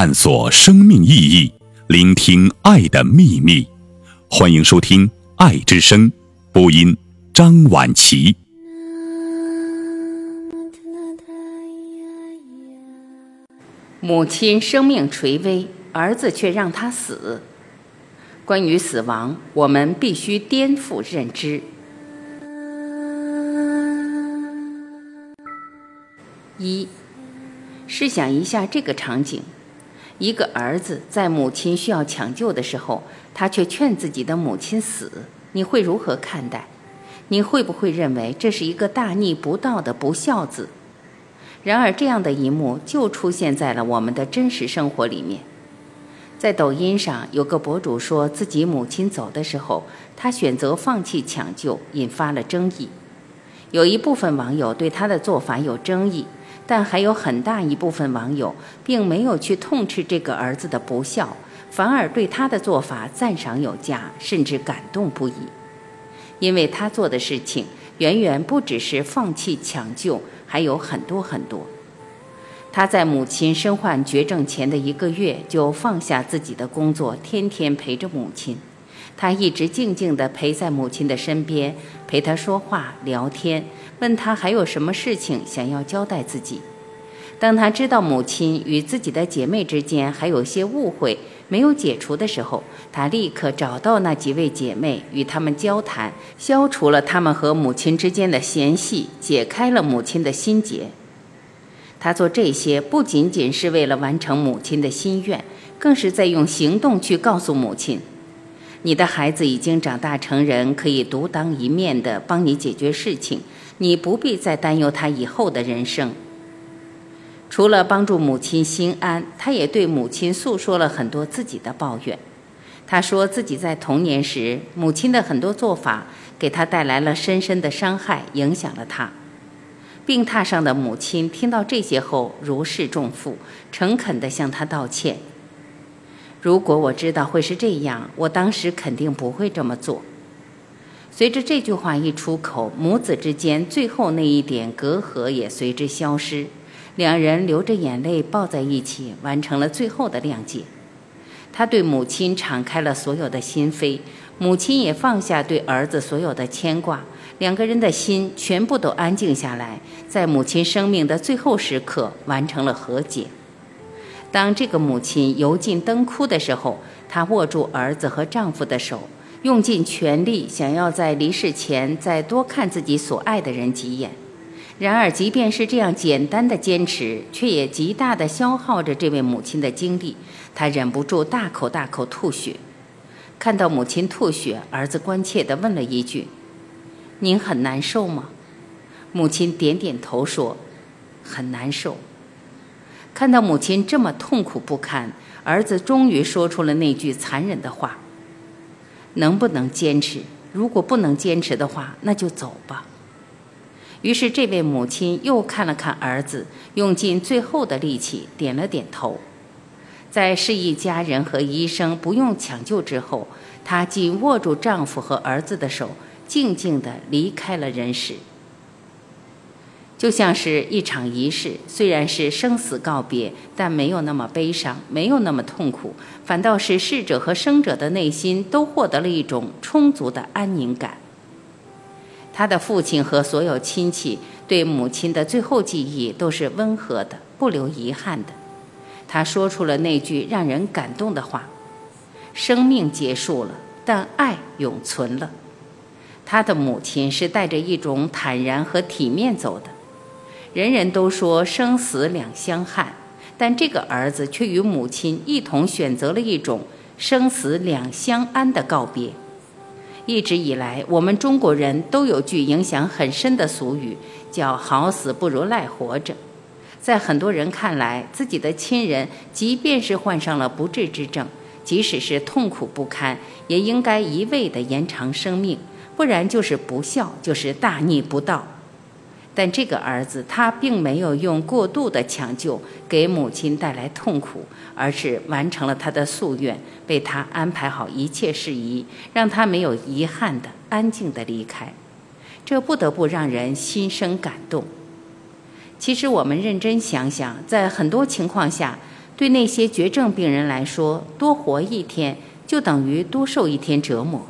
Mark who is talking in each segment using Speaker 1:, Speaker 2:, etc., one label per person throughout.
Speaker 1: 探索生命意义，聆听爱的秘密。欢迎收听《爱之声》播音，张晚琪。
Speaker 2: 母亲生命垂危，儿子却让他死。关于死亡，我们必须颠覆认知。一，试想一下这个场景：一个儿子在母亲需要抢救的时候，他却劝自己的母亲死，你会如何看待？你会不会认为这是一个大逆不道的不孝子？然而，这样的一幕就出现在了我们的真实生活里面。在抖音上，有个博主说自己母亲走的时候，他选择放弃抢救，引发了争议。有一部分网友对他的做法有争议，但还有很大一部分网友并没有去痛斥这个儿子的不孝，反而对他的做法赞赏有加，甚至感动不已。因为他做的事情远远不只是放弃抢救。还有很多很多。他在母亲身患绝症前的一个月就放下自己的工作，天天陪着母亲。他一直静静地陪在母亲的身边，陪她说话、聊天，问她还有什么事情想要交代自己。当他知道母亲与自己的姐妹之间还有些误会没有解除的时候，他立刻找到那几位姐妹，与他们交谈，消除了他们和母亲之间的嫌隙，解开了母亲的心结。他做这些不仅仅是为了完成母亲的心愿，更是在用行动去告诉母亲：“你的孩子已经长大成人，可以独当一面的帮你解决事情，你不必再担忧他以后的人生。”除了帮助母亲心安，他也对母亲诉说了很多自己的抱怨。他说自己在童年时，母亲的很多做法给他带来了深深的伤害，影响了他。病榻上的母亲听到这些后如释重负，诚恳地向他道歉。如果我知道会是这样，我当时肯定不会这么做。随着这句话一出口，母子之间最后那一点隔阂也随之消失。两人流着眼泪抱在一起，完成了最后的谅解。他对母亲敞开了所有的心扉，母亲也放下对儿子所有的牵挂，两个人的心全部都安静下来，在母亲生命的最后时刻完成了和解。当这个母亲油尽灯枯的时候，她握住儿子和丈夫的手，用尽全力想要在离世前再多看自己所爱的人几眼。然而，即便是这样简单的坚持，却也极大地消耗着这位母亲的精力。她忍不住大口大口吐血。看到母亲吐血，儿子关切地问了一句：“您很难受吗？”母亲点点头说：“很难受。”看到母亲这么痛苦不堪，儿子终于说出了那句残忍的话：“能不能坚持？如果不能坚持的话，那就走吧。”于是，这位母亲又看了看儿子，用尽最后的力气点了点头。在示意家人和医生不用抢救之后，她紧握住丈夫和儿子的手，静静地离开了人世。就像是一场仪式，虽然是生死告别，但没有那么悲伤，没有那么痛苦，反倒是逝者和生者的内心都获得了一种充足的安宁感。他的父亲和所有亲戚对母亲的最后记忆都是温和的，不留遗憾的。他说出了那句让人感动的话：“生命结束了，但爱永存了。”他的母亲是带着一种坦然和体面走的。人人都说生死两相憾，但这个儿子却与母亲一同选择了一种生死两相安的告别。一直以来，我们中国人都有句影响很深的俗语，叫“好死不如赖活着”。在很多人看来，自己的亲人即便是患上了不治之症，即使是痛苦不堪，也应该一味地延长生命，不然就是不孝，就是大逆不道。但这个儿子他并没有用过度的抢救给母亲带来痛苦，而是完成了他的夙愿，为他安排好一切事宜，让他没有遗憾的安静的离开。这不得不让人心生感动。其实我们认真想想，在很多情况下，对那些绝症病人来说，多活一天就等于多受一天折磨，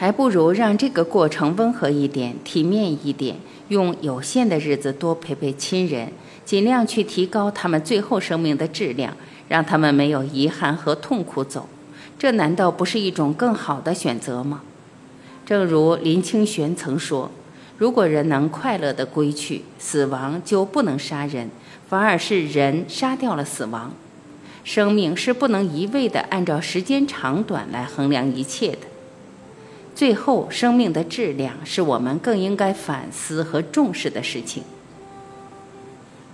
Speaker 2: 还不如让这个过程温和一点、体面一点，用有限的日子多陪陪亲人，尽量去提高他们最后生命的质量，让他们没有遗憾和痛苦走。这难道不是一种更好的选择吗？正如林清玄曾说：“如果人能快乐地归去，死亡就不能杀人，反而是人杀掉了死亡。生命是不能一味地按照时间长短来衡量一切的。最后，生命的质量是我们更应该反思和重视的事情。”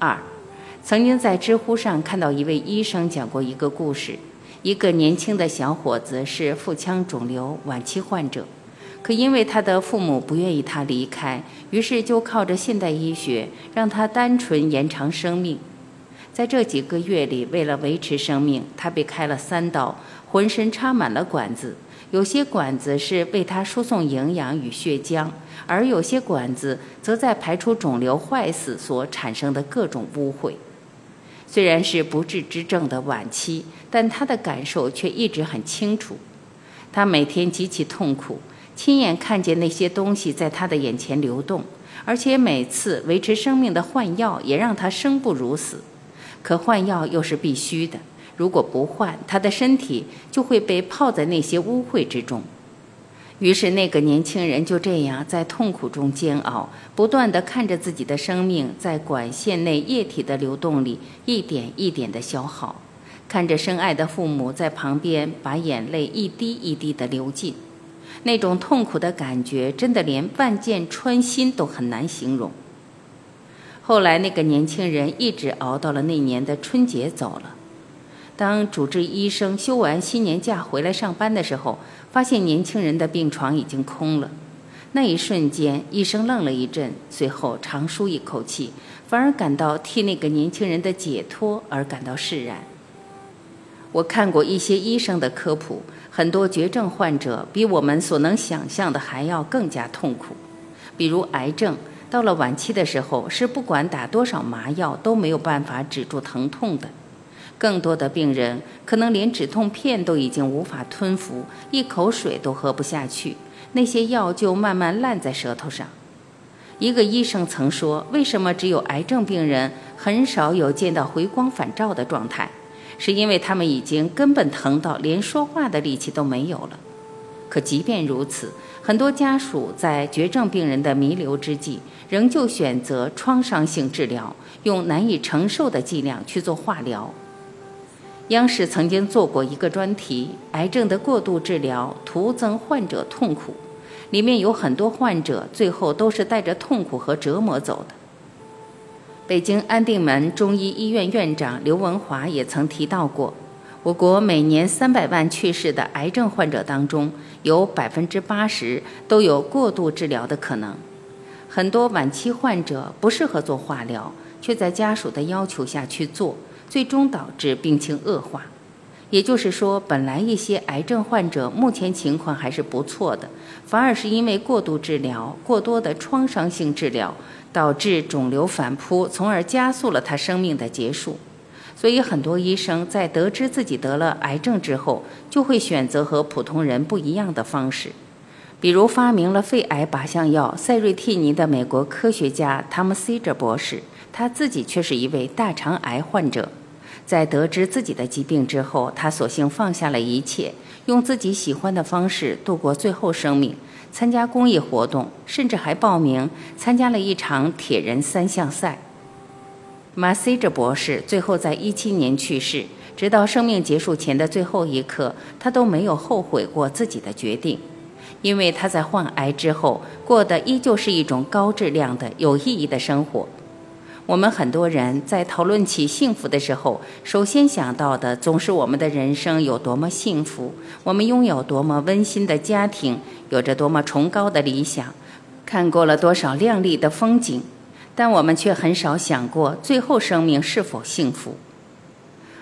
Speaker 2: 二，曾经在知乎上看到一位医生讲过一个故事：一个年轻的小伙子是腹腔肿瘤晚期患者。可因为他的父母不愿意他离开，于是就靠着现代医学让他单纯延长生命。在这几个月里，为了维持生命，他被开了三刀，浑身插满了管子。有些管子是为他输送营养与血浆，而有些管子则在排出肿瘤坏死所产生的各种污秽。虽然是不治之症的晚期，但他的感受却一直很清楚。他每天极其痛苦。亲眼看见那些东西在他的眼前流动，而且每次维持生命的换药也让他生不如死。可换药又是必须的，如果不换，他的身体就会被泡在那些污秽之中。于是那个年轻人就这样在痛苦中煎熬，不断地看着自己的生命在管线内液体的流动里一点一点地消耗，看着深爱的父母在旁边把眼泪一滴一滴地流尽。那种痛苦的感觉，真的连万箭穿心都很难形容。后来，那个年轻人一直熬到了那年的春节走了。当主治医生休完新年假回来上班的时候，发现年轻人的病床已经空了。那一瞬间，医生愣了一阵，随后长舒一口气，反而感到替那个年轻人的解脱而感到释然。我看过一些医生的科普。很多绝症患者比我们所能想象的还要更加痛苦，比如癌症，到了晚期的时候，是不管打多少麻药都没有办法止住疼痛的。更多的病人可能连止痛片都已经无法吞服，一口水都喝不下去，那些药就慢慢烂在舌头上。一个医生曾说：“为什么只有癌症病人很少有见到回光返照的状态？”是因为他们已经根本疼到连说话的力气都没有了。可即便如此，很多家属在绝症病人的弥留之际，仍旧选择创伤性治疗，用难以承受的剂量去做化疗。央视曾经做过一个专题：癌症的过度治疗徒增患者痛苦，里面有很多患者最后都是带着痛苦和折磨走的。北京安定门中医医院院长刘文华也曾提到过，我国每年三百万去世的癌症患者当中，有百分之八十都有过度治疗的可能。很多晚期患者不适合做化疗，却在家属的要求下去做，最终导致病情恶化。也就是说，本来一些癌症患者目前情况还是不错的，反而是因为过度治疗、过多的创伤性治疗。导致肿瘤反扑，从而加速了他生命的结束。所以，很多医生在得知自己得了癌症之后，就会选择和普通人不一样的方式。比如，发明了肺癌靶向药塞瑞替尼的美国科学家汤姆·西哲博士，他自己却是一位大肠癌患者。在得知自己的疾病之后，他索性放下了一切，用自己喜欢的方式度过最后生命。参加公益活动，甚至还报名参加了一场铁人三项赛。马西哲博士最后在一七年去世，直到生命结束前的最后一刻，他都没有后悔过自己的决定，因为他在患癌之后过的依旧是一种高质量的、有意义的生活。我们很多人在讨论起幸福的时候，首先想到的总是我们的人生有多么幸福，我们拥有多么温馨的家庭，有着多么崇高的理想，看过了多少亮丽的风景，但我们却很少想过最后生命是否幸福。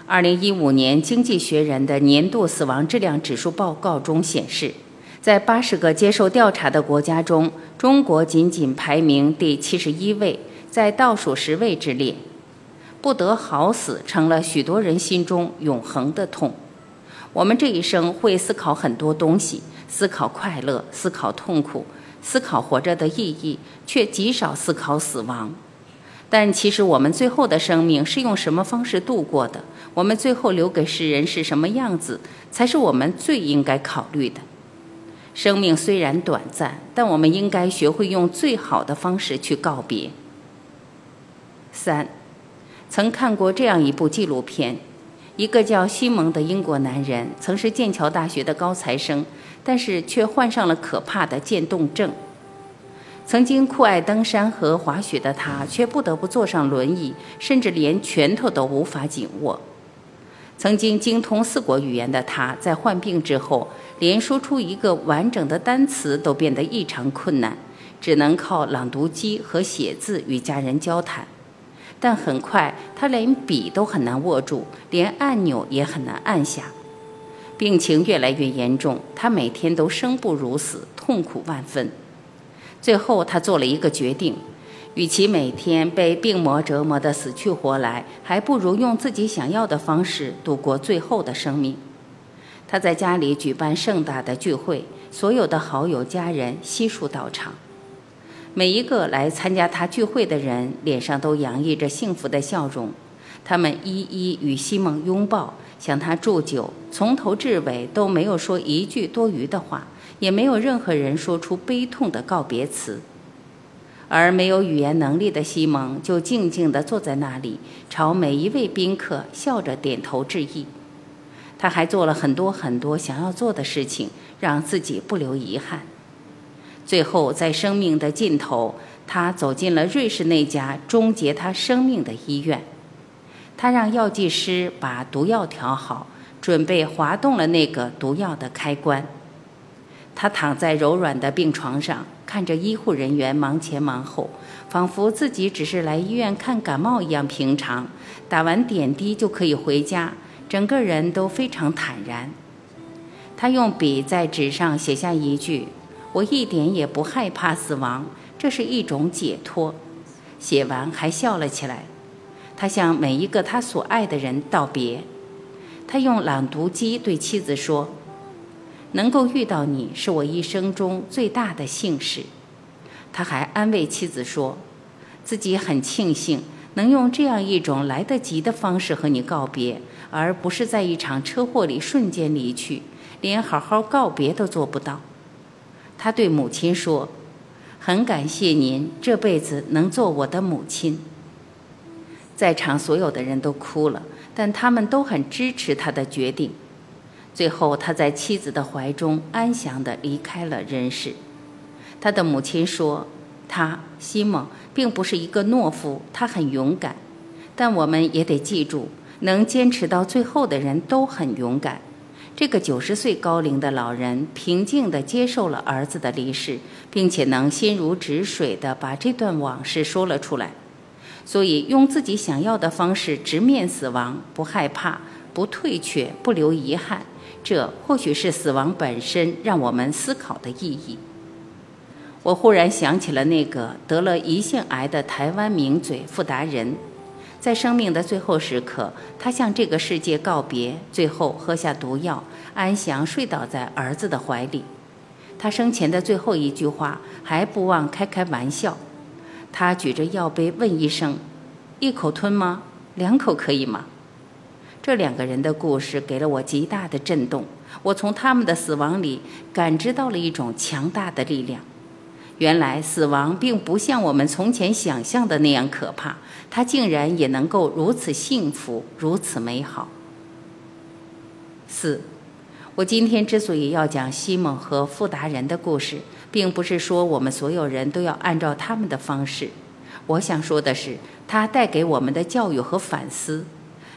Speaker 2: 二零一五年《经济学人》的年度死亡质量指数报告中显示，在八十个接受调查的国家中，中国仅仅排名第七十一位。在倒数十位之列，不得好死成了许多人心中永恒的痛。我们这一生会思考很多东西，思考快乐，思考痛苦，思考活着的意义，却极少思考死亡。但其实我们最后的生命是用什么方式度过的？我们最后留给世人是什么样子，才是我们最应该考虑的。生命虽然短暂，但我们应该学会用最好的方式去告别。三，曾看过这样一部纪录片。一个叫西蒙的英国男人，曾是剑桥大学的高材生，但是却患上了可怕的渐冻症。曾经酷爱登山和滑雪的他，却不得不坐上轮椅，甚至连拳头都无法紧握。曾经精通四国语言的他，在患病之后，连说出一个完整的单词都变得异常困难，只能靠朗读机和写字与家人交谈。但很快，他连笔都很难握住，连按钮也很难按下。病情越来越严重，他每天都生不如死，痛苦万分。最后，他做了一个决定：与其每天被病魔折磨得死去活来，还不如用自己想要的方式度过最后的生命。他在家里举办盛大的聚会，所有的好友、家人悉数到场。每一个来参加他聚会的人脸上都洋溢着幸福的笑容，他们一一与西蒙拥抱，向他祝酒，从头至尾都没有说一句多余的话，也没有任何人说出悲痛的告别词。而没有语言能力的西蒙就静静地坐在那里，朝每一位宾客笑着点头致意。他还做了很多很多想要做的事情，让自己不留遗憾。最后，在生命的尽头，他走进了瑞士那家终结他生命的医院。他让药剂师把毒药调好，准备滑动了那个毒药的开关。他躺在柔软的病床上，看着医护人员忙前忙后，仿佛自己只是来医院看感冒一样平常。打完点滴就可以回家，整个人都非常坦然。他用笔在纸上写下一句。我一点也不害怕死亡，这是一种解脱。写完还笑了起来。他向每一个他所爱的人道别。他用朗读机对妻子说：“能够遇到你是我一生中最大的幸事。”他还安慰妻子说：“自己很庆幸能用这样一种来得及的方式和你告别，而不是在一场车祸里瞬间离去，连好好告别都做不到。”他对母亲说：“很感谢您这辈子能做我的母亲。”在场所有的人都哭了，但他们都很支持他的决定。最后，他在妻子的怀中安详地离开了人世。他的母亲说：“他西蒙并不是一个懦夫，他很勇敢。但我们也得记住，能坚持到最后的人都很勇敢。”这个九十岁高龄的老人平静地接受了儿子的离世，并且能心如止水地把这段往事说了出来。所以，用自己想要的方式直面死亡，不害怕，不退却，不留遗憾，这或许是死亡本身让我们思考的意义。我忽然想起了那个得了胰腺癌的台湾名嘴傅达人。在生命的最后时刻，他向这个世界告别，最后喝下毒药，安详睡倒在儿子的怀里。他生前的最后一句话，还不忘开开玩笑。他举着药杯问医生：“一口吞吗？两口可以吗？”这两个人的故事给了我极大的震动。我从他们的死亡里感知到了一种强大的力量。原来死亡并不像我们从前想象的那样可怕，它竟然也能够如此幸福，如此美好。四，我今天之所以要讲西蒙和富达人的故事，并不是说我们所有人都要按照他们的方式。我想说的是，它带给我们的教育和反思。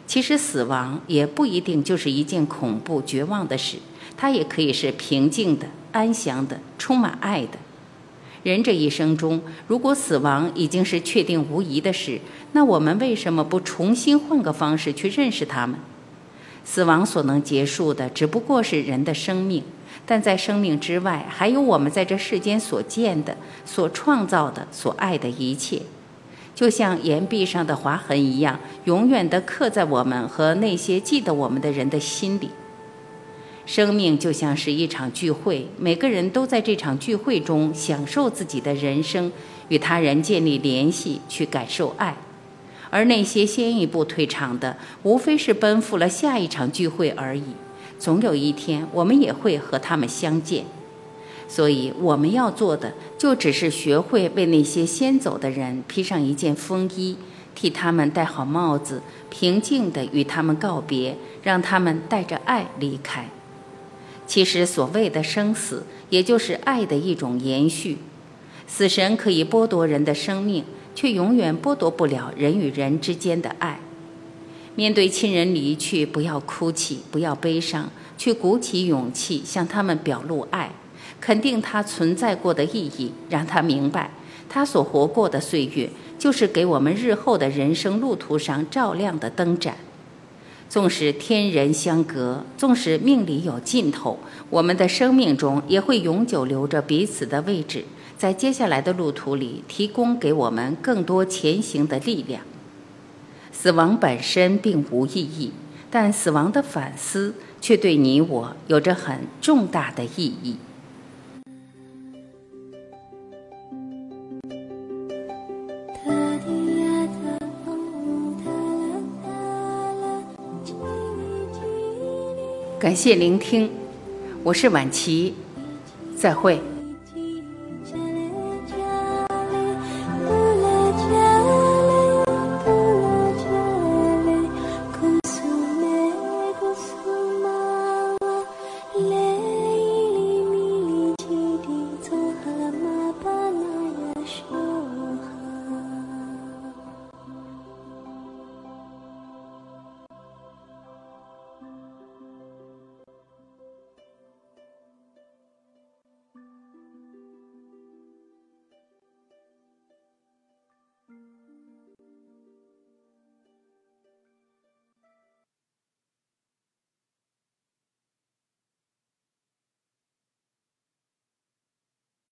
Speaker 2: 其实死亡也不一定就是一件恐怖、绝望的事，它也可以是平静的、安详的、充满爱的。人这一生中，如果死亡已经是确定无疑的事，那我们为什么不重新换个方式去认识他们？死亡所能结束的只不过是人的生命，但在生命之外，还有我们在这世间所见的、所创造的、所爱的一切。就像岩壁上的划痕一样，永远地刻在我们和那些记得我们的人的心里。生命就像是一场聚会，每个人都在这场聚会中享受自己的人生，与他人建立联系，去感受爱。而那些先一步退场的，无非是奔赴了下一场聚会而已。总有一天，我们也会和他们相见。所以，我们要做的，就只是学会为那些先走的人披上一件风衣，替他们戴好帽子，平静地与他们告别，让他们带着爱离开。其实，所谓的生死，也就是爱的一种延续。死神可以剥夺人的生命，却永远剥夺不了人与人之间的爱。面对亲人离去，不要哭泣，不要悲伤，去鼓起勇气向他们表露爱。肯定他存在过的意义，让他明白，他所活过的岁月，就是给我们日后的人生路途上照亮的灯盏。纵使天人相隔，纵使命里有尽头，我们的生命中也会永久留着彼此的位置，在接下来的路途里，提供给我们更多前行的力量。死亡本身并无意义，但死亡的反思却对你我有着很重大的意义。感谢聆听，我是晚琪，再会。